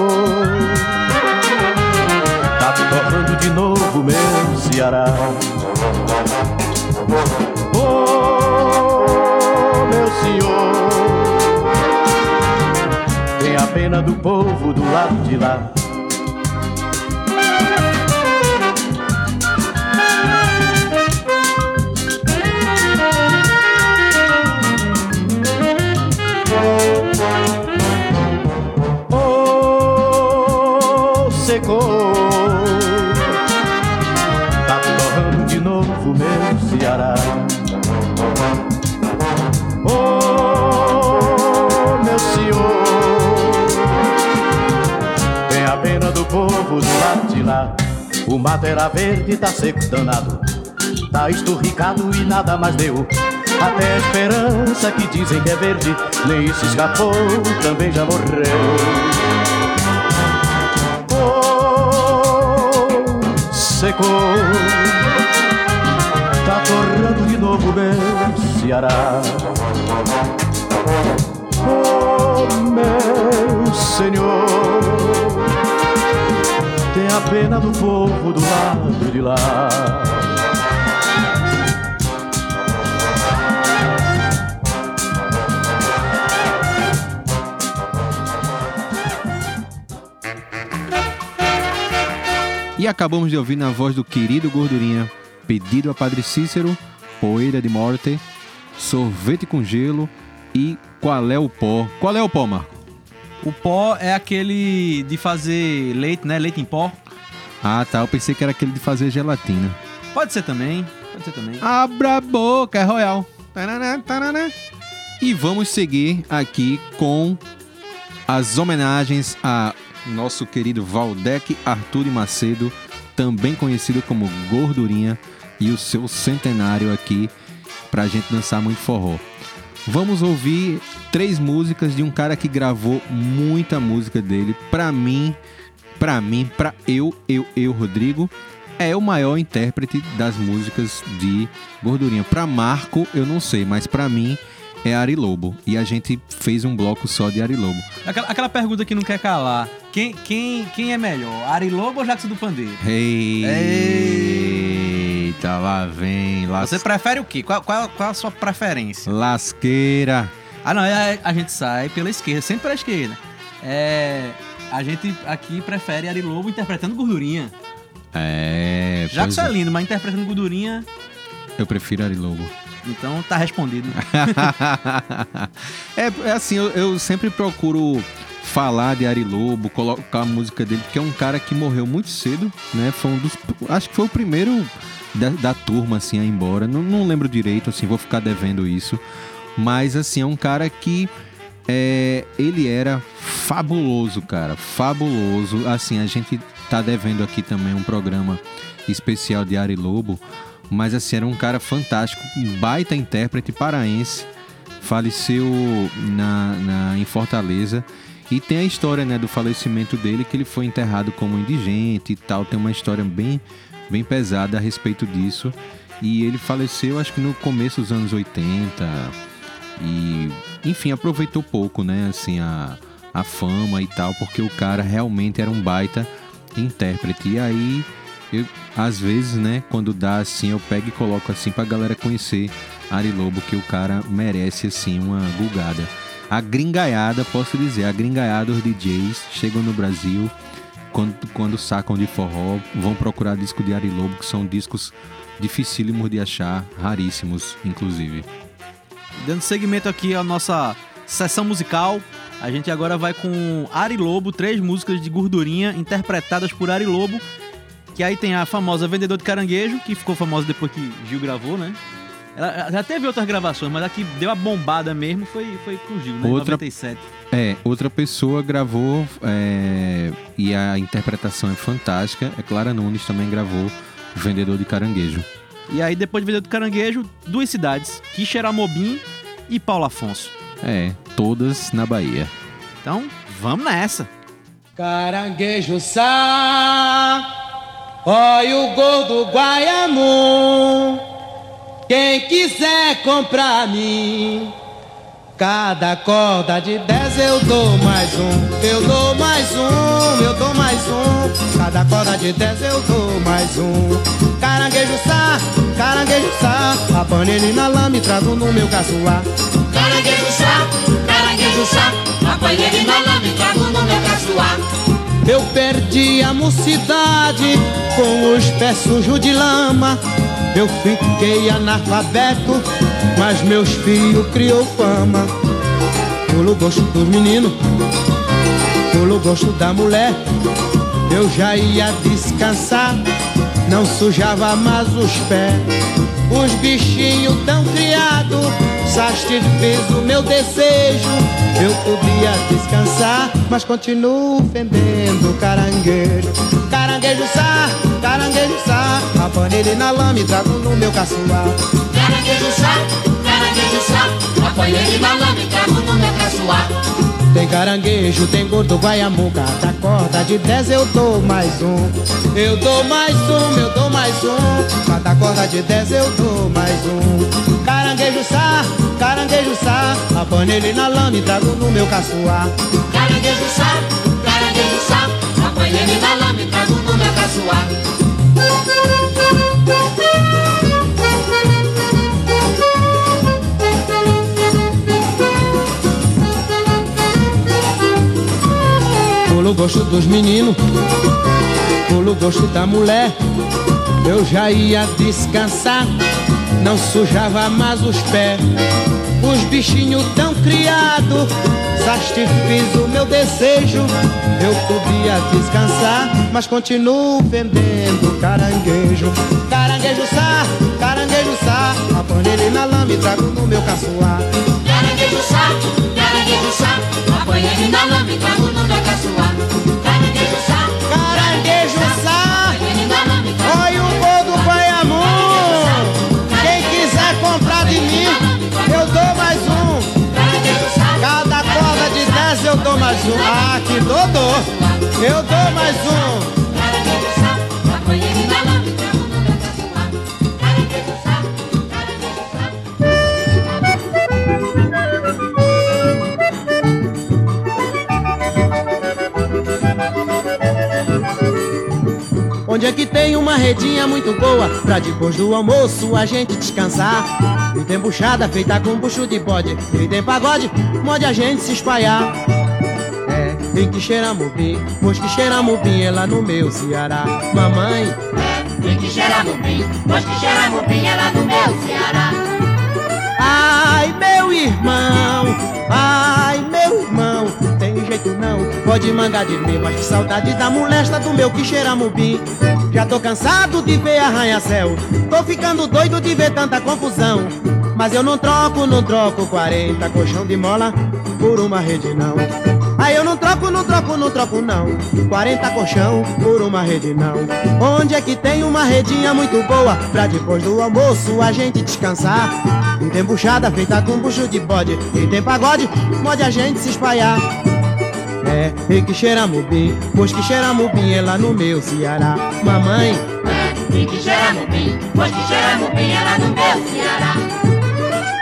Tá torrando de novo meu Ceará do povo do lado de lá. O mato era verde, tá seco danado. Tá esturricado e nada mais deu. Até a esperança que dizem que é verde, nem se escapou, também já morreu. Oh, secou. Tá torrando de novo meu Ceará. Oh, meu Senhor, a pena do povo do lado de lá. E acabamos de ouvir na voz do querido Gordurinha, pedido a Padre Cícero, Poeira de Morte, Sorvete com Gelo e Qual é o Pó? Qual é o pó, Marco? O pó é aquele de fazer leite, né? Leite em pó. Ah, tá. Eu pensei que era aquele de fazer gelatina. Pode ser também. Pode ser também. Abra a boca, é Royal. Taraná, taraná. E vamos seguir aqui com as homenagens a nosso querido Valdec Arthur Macedo, também conhecido como Gordurinha, e o seu centenário aqui pra gente dançar muito forró. Vamos ouvir três músicas de um cara que gravou muita música dele. Pra mim, pra mim, pra eu, eu, eu, Rodrigo, é o maior intérprete das músicas de Gordurinha. Pra Marco, eu não sei, mas pra mim é Ari Lobo. E a gente fez um bloco só de Ari Lobo. Aquela, aquela pergunta que não quer calar. Quem, quem, quem é melhor, Ari Lobo ou Jackson do Pandeiro? Eita, lá vem. Las... Você prefere o quê? Qual, qual, qual a sua preferência? Lasqueira. Ah, não, a, a gente sai pela esquerda, sempre pela esquerda. É, a gente aqui prefere Ari Lobo interpretando gordurinha. É. Jackson pois é lindo, mas interpretando gordurinha, Eu prefiro Ari Lobo. então tá respondido. [laughs] é, é assim, eu, eu sempre procuro falar de Ari Lobo, colocar a música dele, porque é um cara que morreu muito cedo, né? Foi um dos. Acho que foi o primeiro da, da turma, assim, a ir embora. Não, não lembro direito, assim, vou ficar devendo isso. Mas, assim, é um cara que. É, ele era fabuloso, cara. Fabuloso. Assim, a gente tá devendo aqui também um programa especial de Ari Lobo. Mas, assim, era um cara fantástico, um baita intérprete paraense. Faleceu na, na, em Fortaleza. E tem a história né, do falecimento dele, que ele foi enterrado como indigente e tal. Tem uma história bem, bem pesada a respeito disso. E ele faleceu, acho que no começo dos anos 80. E, enfim, aproveitou pouco, né? Assim, a, a fama e tal, porque o cara realmente era um baita intérprete. E aí, eu, às vezes, né, quando dá assim, eu pego e coloco assim pra galera conhecer Ari Lobo, que o cara merece, assim, uma gulgada. A gringaiada, posso dizer, a gringaiada, os DJs chegam no Brasil, quando, quando sacam de forró, vão procurar disco de Ari Lobo, que são discos dificílimos de achar, raríssimos, inclusive. Dando seguimento aqui à nossa sessão musical, A gente agora vai com Ari Lobo, três músicas de gordurinha interpretadas por Ari Lobo. Que aí tem a famosa Vendedor de Caranguejo, que ficou famosa depois que Gil gravou, né? Ela já teve outras gravações, mas a que deu a bombada mesmo foi, foi com Gil, né? Outra- 97. É, outra pessoa gravou é, e a interpretação é fantástica. É Clara Nunes também gravou Vendedor de Caranguejo. E aí, depois de Vendedor de Caranguejo, duas cidades, Quixeramobim e Paulo Afonso. É, todas na Bahia. Então, vamos nessa. Caranguejo sá, olha o gol do Guaiamu. Quem quiser comprar mim, cada corda de dez eu dou mais um. Eu dou mais um, eu dou mais um. Cada corda de dez eu dou mais um. Caranguejo sá, caranguejo sá, a panela na lama e trago no meu caçoar. Caranguejo sá, caranguejo sá, apanhei ele na lama e trago no meu caçoar. Eu perdi a mocidade com os pés sujos de lama. Eu fiquei analfabeto, mas meus filhos criou fama. Pelo gosto dos meninos, pelo gosto da mulher, eu já ia descansar, não sujava mais os pés. Os bichinhos tão criados satisfez o meu desejo. Eu podia descansar, mas continuo fendendo caranguejo. Caranguejo sá, caranguejo sá, a panela na lama e trago no meu caçoar. Caranguejo sá, caranguejo sá, apanhei ele na lama e trago no meu caçoar. Tem caranguejo, tem gordo, guaiamu, cada corda de dez eu dou mais um. Eu dou mais um, eu dou mais um. Cada corda de dez eu dou mais um. Caranguejo sá, caranguejo sá, a panela na lama e trago no meu caçoar. Caranguejo sá, caranguejo sá, apanhei ele na lama e trago no meu caçoar. Pelo gosto dos meninos, pelo gosto da mulher, eu já ia descansar, não sujava mais os pés. Os bichinhos tão criados, satisfiz o meu desejo. Eu podia descansar, mas continuo vendendo caranguejo. Caranguejo sá, caranguejo sá, a panela na lama e trago no meu caçoar. Caranguejo sá, caranguejo sá, na lama trago no caçoar. Caranguejo sá, Caranguejo sá, olha o gol do Guaiamu. Quem quiser comprar de mim, eu dou mais um. Cada corda de dez eu dou mais um. Ah, que dodô! Eu dou mais um. Onde é que tem uma redinha muito boa Pra depois do almoço a gente descansar? E tem buchada feita com bucho de bode E tem pagode, mode a gente se espalhar. É, em que xeramubim Pois que xeramubim é lá no meu Ceará. Mamãe, Tem que cheirar mupim, pois que cheirar mupim é lá no meu Ceará. ai meu irmão Ai meu irmão, não Pode mangar de mim, mas que saudade da molesta do meu que xeramubim Já tô cansado de ver arranha-céu Tô ficando doido de ver tanta confusão. Mas eu não troco, não troco 40 colchão de mola por uma rede não. Aí eu não troco, não troco, não troco não. 40 colchão por uma rede não. Onde é que tem uma redinha muito boa Pra depois do almoço a gente descansar? E tem buchada feita com bucho de bode E tem pagode, mode a gente se espalhar É, e que cheira mubim Pois que cheira mubim é lá no meu Ceará Mamãe, Tem que cheirar mupim, pois que cheirar mupim é lá no meu Ceará.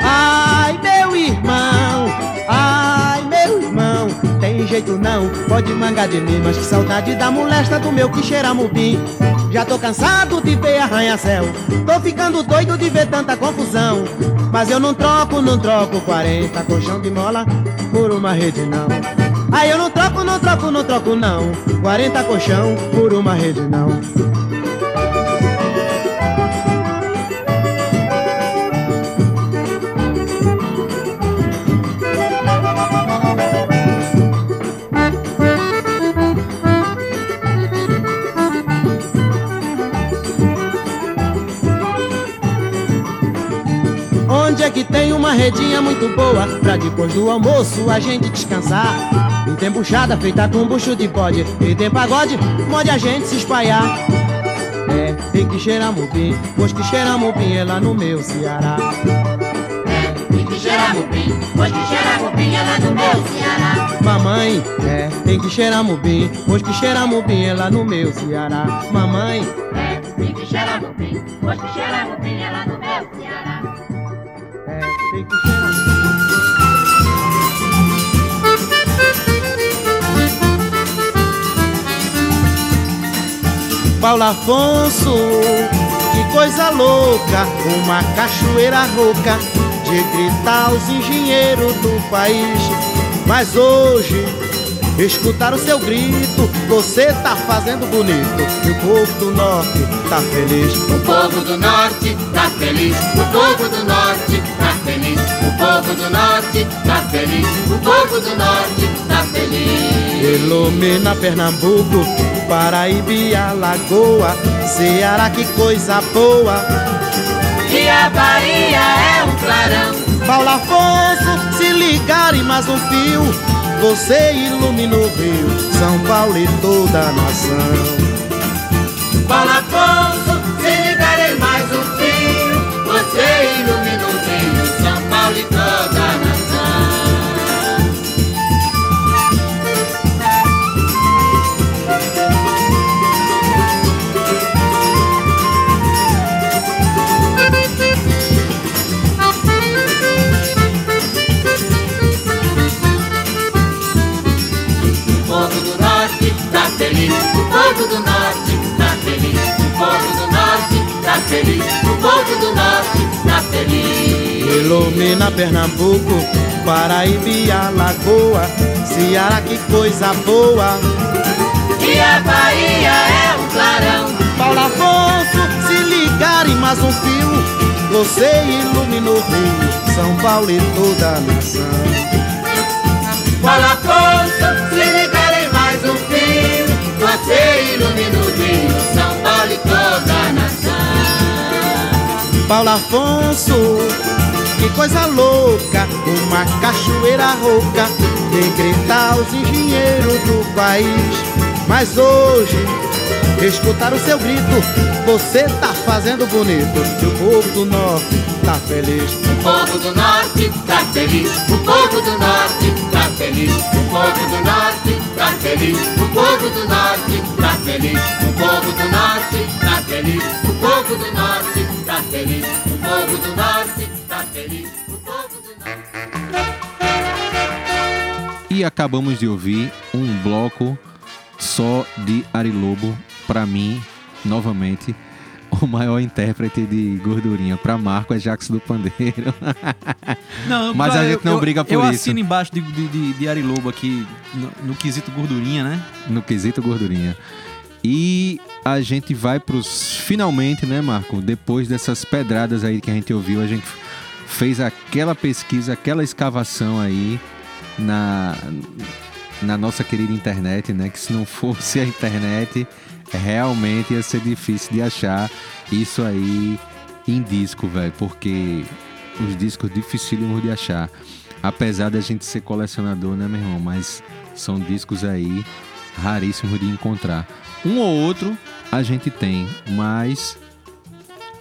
Ai, meu irmão, ai, meu irmão, tem jeito não, pode mangar de mim, mas que saudade da molesta do meu que cheira mubim. Já tô cansado de ver arranha-céu, tô ficando doido de ver tanta confusão. Mas eu não troco, não troco 40 colchão de mola por uma rede não. Aí eu não troco, não troco, não troco não. 40 colchão por uma rede não. Onde é que tem uma redinha muito boa Pra depois do almoço a gente descansar? E tem buchada feita com bucho de bode. E tem pagode, mode a gente se espalhar. É, tem que cheirar mupim Pois que cheira mupim é lá no meu Ceará. Tem que cheirar mupim, pois que cheira mupim é lá no meu Ceará. Mamãe, é, tem que cheirar mupim Pois que cheira mupim é lá no meu Ceará. Mamãe, É, tem que cheirar mupim, pois que cheira mupim é lá no meu Ceará. é, tem que cheirar Paulo Afonso, que coisa louca, uma cachoeira rouca de gritar os engenheiros do país. Mas hoje, escutar o seu grito, você tá fazendo bonito e o povo do norte tá feliz. O povo do norte tá feliz, o povo do norte tá feliz, o povo do norte tá feliz, o povo do norte tá feliz. Ilumina Pernambuco, Paraíba e Alagoa, Ceará, que coisa boa. E a Bahia é um clarão. Paulo Afonso, se ligar em mais um fio, você ilumina o Rio, São Paulo e toda a nação. Paulo Afonso, se ligarei mais um fio, você ilumina feliz, o povo do norte tá feliz, o povo do norte tá feliz, o povo do norte tá feliz. Ilumina Pernambuco, Paraíba e Alagoa, Ceará, que coisa boa. E a Bahia é um clarão. Paulo Afonso, se ligar em mais um fio, você ilumina o Rio, São Paulo e toda a nação. Paulo Afonso, que coisa louca, uma cachoeira rouca, gritar os engenheiros do país. Mas hoje, escutar o seu grito, você tá fazendo bonito, e o povo do norte tá feliz. O povo do norte tá feliz, o povo do norte tá feliz, o povo do norte tá feliz, o povo do norte tá feliz, o povo do norte tá feliz, o povo do norte tá feliz, o povo do norte tá feliz, o povo do norte. E acabamos de ouvir um bloco só de Ari Lobo, pra mim, novamente, o maior intérprete de gordurinha. Pra Marco é Jax do Pandeiro. [laughs] Não, Mas a eu- gente não eu- briga por eu isso. assino embaixo de, de, de, de Ari Lobo aqui, no, no quesito gordurinha, né? no quesito gordurinha. E a gente vai pros finalmente, né, Marco? Depois dessas pedradas aí que a gente ouviu, a gente fez aquela pesquisa, aquela escavação aí na na nossa querida internet, né? Que se não fosse a internet, realmente ia ser difícil de achar isso aí em disco, velho, porque os discos dificílimos de achar. Apesar da gente ser colecionador, né, meu irmão? Mas são discos aí raríssimos de encontrar. Um ou outro a gente tem, mas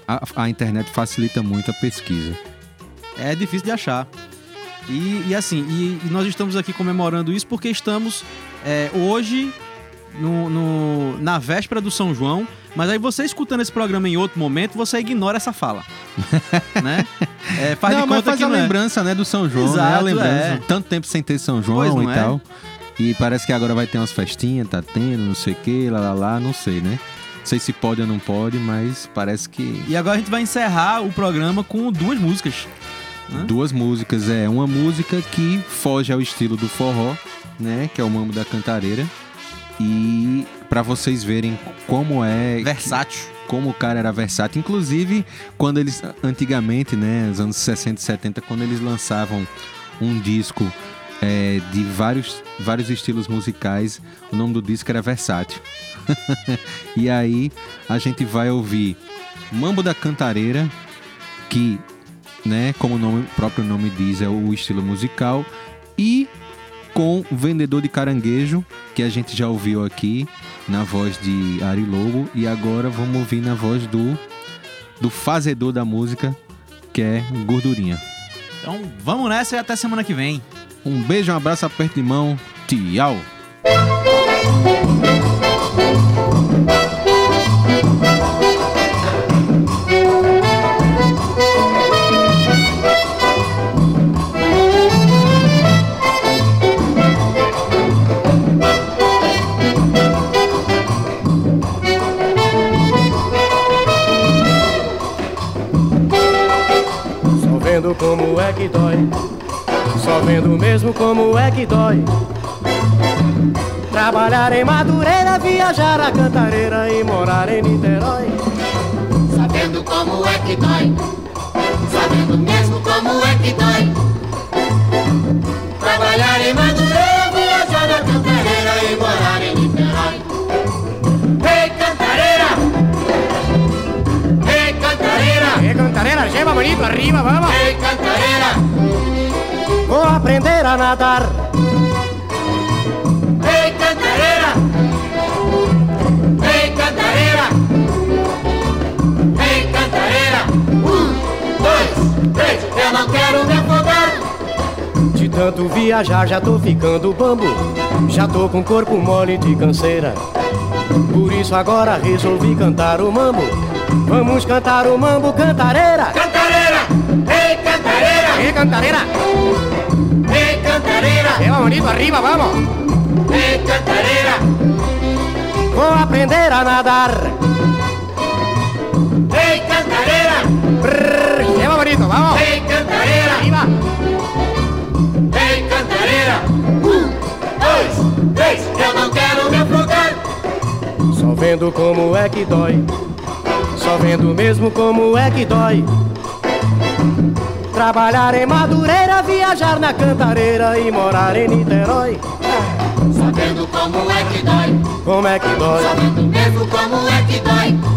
a, a internet facilita muito a pesquisa. É difícil de achar. E, e assim, e, e nós estamos aqui comemorando isso porque estamos é, hoje no, no- na véspera do São João. Mas aí você escutando esse programa em outro momento, você ignora essa fala. [laughs] né? É, faz não, de mas conta faz que a é. lembrança, né, do São João, né? A Exato, lembrança. é. Tanto tempo sem ter São Pois João não e é? E parece que agora vai ter umas festinhas, tá tendo, não sei o que, lá, lá, lá, não sei, né? Não sei se pode ou não pode, mas parece que E agora a gente vai encerrar o programa com duas músicas. né? duas músicas. É uma música que foge ao estilo do forró, né? Que é o Mambo da Cantareira. E pra vocês verem como é. Versátil. Como o cara era versátil. Inclusive, quando eles. Antigamente, né? Nos anos 60 e 70, quando eles lançavam um disco é, de vários, vários estilos musicais, o nome do disco era Versátil. [laughs] e aí a gente vai ouvir Mambo da Cantareira, que né? Como o, nome- o próprio nome diz, é o estilo musical. E com Vendedor de Caranguejo, que a gente já ouviu aqui na voz de Ari Lobo. E agora vamos ouvir na voz do, do fazedor da música, que é Gordurinha. Então vamos nessa e até semana que vem. Um beijo, um abraço, aperto de mão. Tchau. Só vendo como é que dói, só vendo mesmo como é que dói. Trabalhar em Madureira, viajar a Cantareira e morar em Niterói. Sabendo como é que dói, sabendo mesmo como é que dói. Trabalhar em Madureira, viajar na Cantareira e morar em Niterói. Ei, Cantareira! Ei, Cantareira! Ei, Cantareira, lleva bonito arriba, vamos. Ei, Cantareira! Vou aprender a nadar. Ei, Cantareira! Ei, Cantareira! Ei, Cantareira! Um, dois, três, eu não quero me afogar! De tanto viajar já tô ficando bambo Já tô com corpo mole de canseira Por isso agora resolvi cantar o mambo Vamos cantar o mambo cantareira Cantareira! Ei, Cantareira! Ei, cantareira! Ei, Cantareira! Lleva bonito arriba, vamos! Ei, Cantareira! Vou aprender a nadar Ei, Cantareira! Brrr, Lleva bonito, vamos! Ei, Cantareira! Arriba! Ei, Cantareira! Um, dois, três, eu não quero me afogar! Só vendo como é que dói Só vendo mesmo como é que dói Trabalhar em Madureira, viajar na Cantareira e morar em Niterói. Sabendo como é que dói, Como é que dói? Sabendo mesmo como é que dói.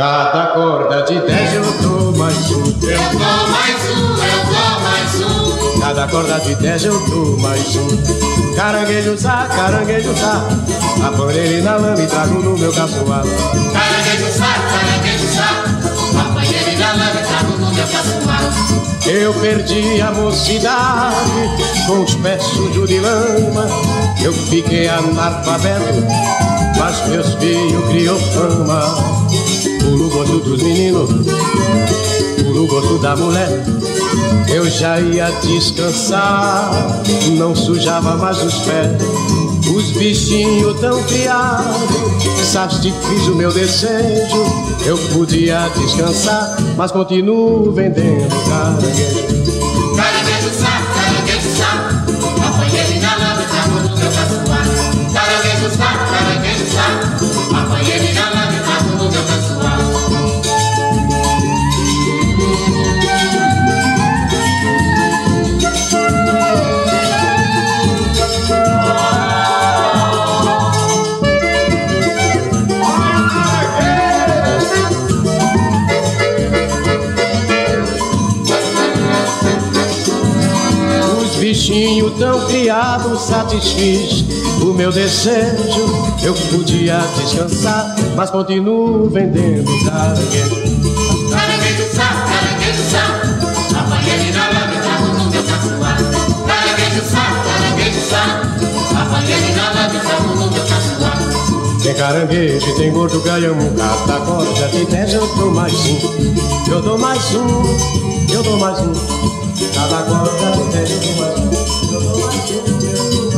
Cada corda de dez eu dou mais um. Eu dou mais um, eu dou mais um. Cada corda de dez eu dou mais um. Caranguejo sá, caranguejo sá. Apanho ele na lama e trago no meu caçoar. Caranguejo sá, caranguejo sá. Apanhei ele na lama e trago no meu caçoar. Eu perdi a mocidade com os pés sujos de lama. Eu fiquei analfabeto, mas meus filhos criou fama. Pulo gosto dos meninos, pulo gosto da mulher. Eu já ia descansar, não sujava mais os pés. Os bichinhos tão criados, satisfiz o meu desejo. Eu podia descansar, mas continuo vendendo caranguejo. Caranguejo sá, caranguejo. Apanhei ele na lama trago no meu caçoar. Caranguejo sá, caranguejo sá. Apanhei ele na tão criado satisfiz o meu desejo. Eu podia descansar, mas continuo vendendo caranguejo. Caranguejo sá, caranguejo sá, apanhei ele na lama no meu caçoar. Caranguejo sá, caranguejo sá, apanhei ele na lama no meu caçoar. Tem caranguejo, tem gordo, gaiamo, cata, corda, de dez eu dou mais um. Eu dou mais um, eu dou mais um. Cada corda dou mais um. Eu dou